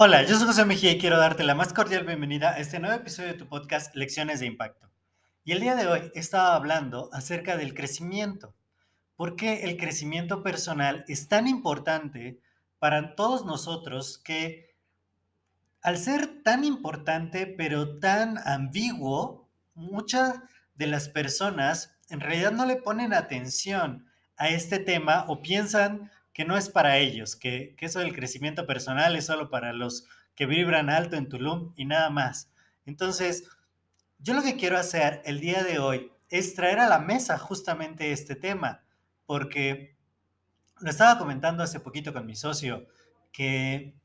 Hola, yo soy José Mejía y quiero darte la más cordial bienvenida a este nuevo episodio de tu podcast Lecciones de Impacto. Y el día de hoy estaba hablando acerca del crecimiento. ¿Por qué el crecimiento personal es tan importante para todos nosotros que al ser tan importante pero tan ambiguo, muchas de las personas en realidad no le ponen atención a este tema o piensan que no es para ellos, que, eso del crecimiento personal es solo para los que vibran alto en Tulum y nada más. Entonces, yo lo que quiero hacer el día de hoy es traer a la mesa justamente este tema, porque lo estaba comentando hace poquito con mi socio, que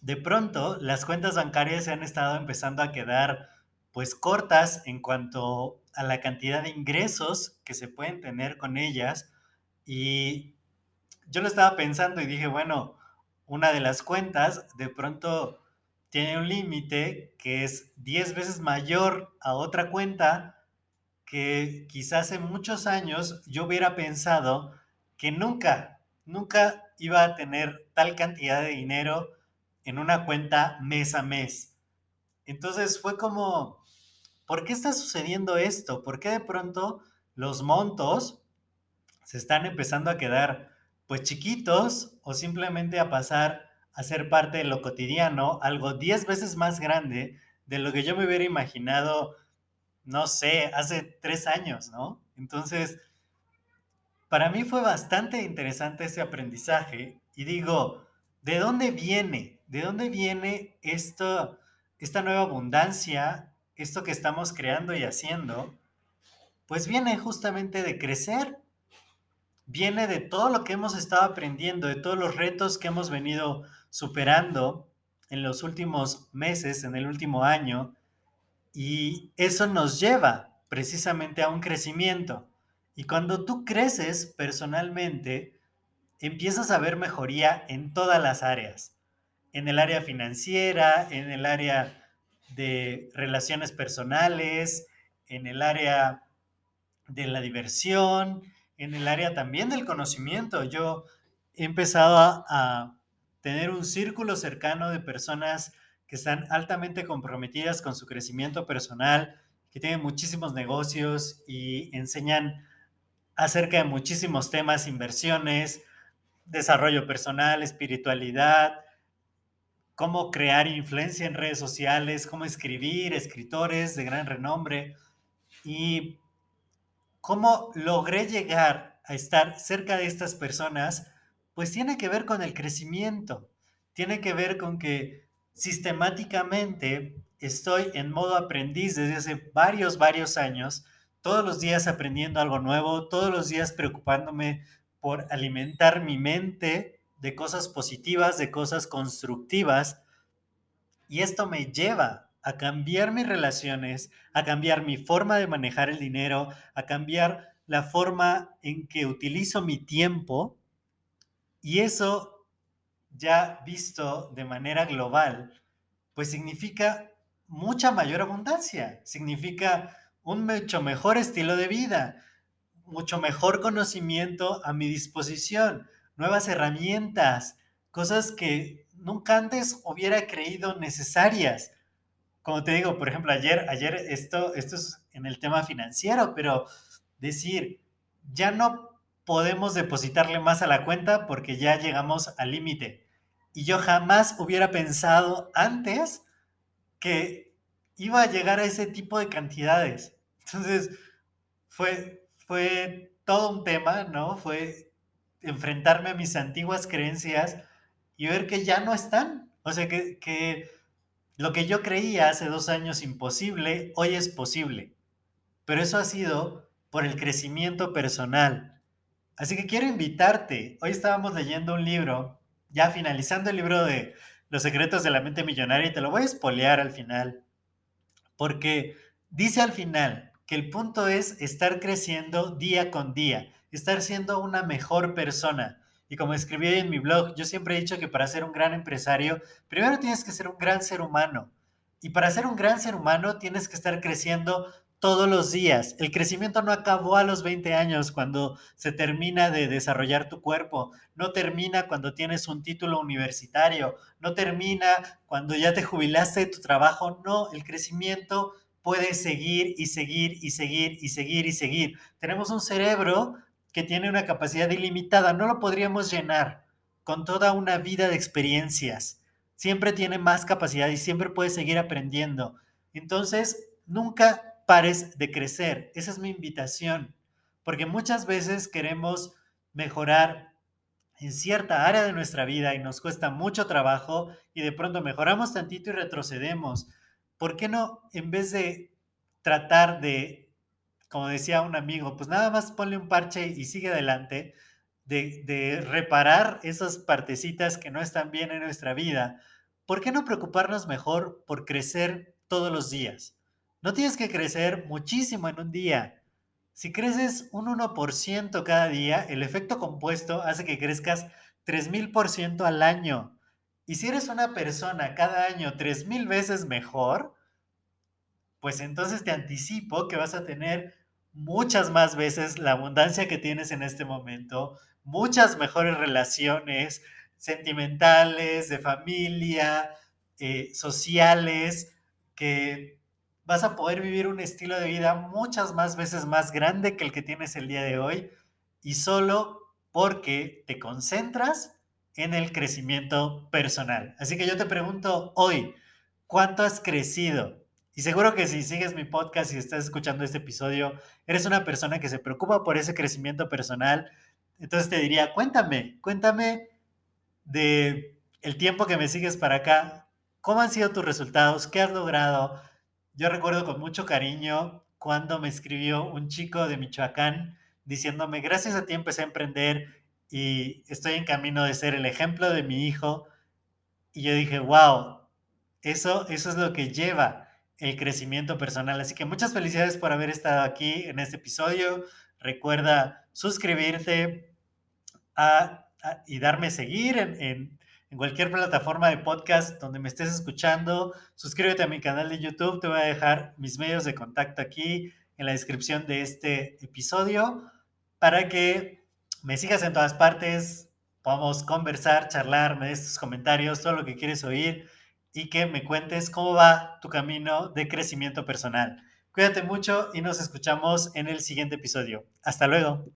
de pronto las cuentas bancarias se han estado empezando a quedar pues cortas en cuanto a la cantidad de ingresos que se pueden tener con ellas y yo lo estaba pensando y dije, bueno, una de las cuentas de pronto tiene un límite que es 10 veces mayor a otra cuenta que quizás en muchos años yo hubiera pensado que nunca, nunca iba a tener tal cantidad de dinero en una cuenta mes a mes. Entonces fue como, ¿por qué está sucediendo esto? ¿Por qué de pronto los montos se están empezando a quedar pues chiquitos o simplemente a pasar a ser parte de lo cotidiano, algo 10 veces más grande de lo que yo me hubiera imaginado, no sé, hace tres años, ¿no? Entonces, para mí fue bastante interesante ese aprendizaje y digo, ¿de dónde viene? ¿De dónde viene esto, esta nueva abundancia, esto que estamos creando y haciendo? Pues viene justamente de crecer, viene de todo lo que hemos estado aprendiendo, de todos los retos que hemos venido superando en los últimos meses, en el último año, y eso nos lleva precisamente a un crecimiento. Y cuando tú creces personalmente, empiezas a ver mejoría en todas las áreas, en el área financiera, en el área de relaciones personales, en el área de la diversión, en el área también del conocimiento. Yo he empezado a, tener un círculo cercano de personas que están altamente comprometidas con su crecimiento personal, que tienen muchísimos negocios y enseñan acerca de muchísimos temas, inversiones, desarrollo personal, espiritualidad, cómo crear influencia en redes sociales, cómo escribir, escritores de gran renombre. Y cómo logré llegar a estar cerca de estas personas, pues tiene que ver con el crecimiento, tiene que ver con que sistemáticamente estoy en modo aprendiz desde hace varios, varios años, todos los días aprendiendo algo nuevo, todos los días preocupándome por alimentar mi mente de cosas positivas, de cosas constructivas, y esto me lleva a cambiar mis relaciones, a cambiar mi forma de manejar el dinero, a cambiar la forma en que utilizo mi tiempo. Y eso, ya visto de manera global, pues significa mucha mayor abundancia, significa un mucho mejor estilo de vida, mucho mejor conocimiento a mi disposición, nuevas herramientas, cosas que nunca antes hubiera creído necesarias como te digo, por ejemplo, ayer, ayer esto, esto es en el tema financiero, pero decir, ya no podemos depositarle más a la cuenta porque ya llegamos al límite. Y yo jamás hubiera pensado antes que iba a llegar a ese tipo de cantidades. Entonces, fue, fue todo un tema, ¿no? Fue enfrentarme a mis antiguas creencias y ver que ya no están. O sea, que, que lo que yo creía hace dos años imposible, hoy es posible. Pero eso ha sido por el crecimiento personal. Así que quiero invitarte. Hoy estábamos leyendo un libro, ya finalizando el libro de Los secretos de la mente millonaria, y te lo voy a espolear al final, porque dice al final que el punto es estar creciendo día con día, estar siendo una mejor persona. Y como escribí en mi blog, yo siempre he dicho que para ser un gran empresario, primero tienes que ser un gran ser humano. Y para ser un gran ser humano tienes que estar creciendo todos los días. El crecimiento no acabó a los 20 años cuando se termina de desarrollar tu cuerpo, no termina cuando tienes un título universitario, no termina cuando ya te jubilaste de tu trabajo, no, el crecimiento puede seguir y seguir y seguir y seguir y seguir. Tenemos un cerebro que tiene una capacidad ilimitada, no lo podríamos llenar con toda una vida de experiencias. Siempre tiene más capacidad y siempre puede seguir aprendiendo. Entonces, nunca pares de crecer. Esa es mi invitación, porque muchas veces queremos mejorar en cierta área de nuestra vida y nos cuesta mucho trabajo y de pronto mejoramos tantito y retrocedemos. ¿Por qué no, en vez de tratar de, como decía un amigo, pues nada más ponle un parche y sigue adelante, de, reparar esas partecitas que no están bien en nuestra vida? ¿Por qué no preocuparnos mejor por crecer todos los días? No tienes que crecer muchísimo en un día. Si creces un 1% cada día, el efecto compuesto hace que crezcas 3000% al año. Y si eres una persona cada año 3000 veces mejor, pues entonces te anticipo que vas a tener muchas más veces la abundancia que tienes en este momento, muchas mejores relaciones sentimentales, de familia, eh, sociales, que vas a poder vivir un estilo de vida muchas más veces más grande que el que tienes el día de hoy y solo porque te concentras en el crecimiento personal. Así que yo te pregunto hoy, ¿cuánto has crecido? Y seguro que si sigues mi podcast y estás escuchando este episodio, eres una persona que se preocupa por ese crecimiento personal. Entonces te diría, cuéntame, cuéntame de el tiempo que me sigues para acá, cómo han sido tus resultados, qué has logrado, yo recuerdo con mucho cariño cuando me escribió un chico de Michoacán diciéndome, gracias a ti empecé a emprender y estoy en camino de ser el ejemplo de mi hijo. Y yo dije, wow, eso, eso es lo que lleva el crecimiento personal. Así que muchas felicidades por haber estado aquí en este episodio. Recuerda suscribirte y darme seguir en en cualquier plataforma de podcast donde me estés escuchando. Suscríbete a mi canal de YouTube. Te voy a dejar mis medios de contacto aquí en la descripción de este episodio para que me sigas en todas partes, podamos conversar, charlar, me des tus comentarios, todo lo que quieres oír y que me cuentes cómo va tu camino de crecimiento personal. Cuídate mucho y nos escuchamos en el siguiente episodio. Hasta luego.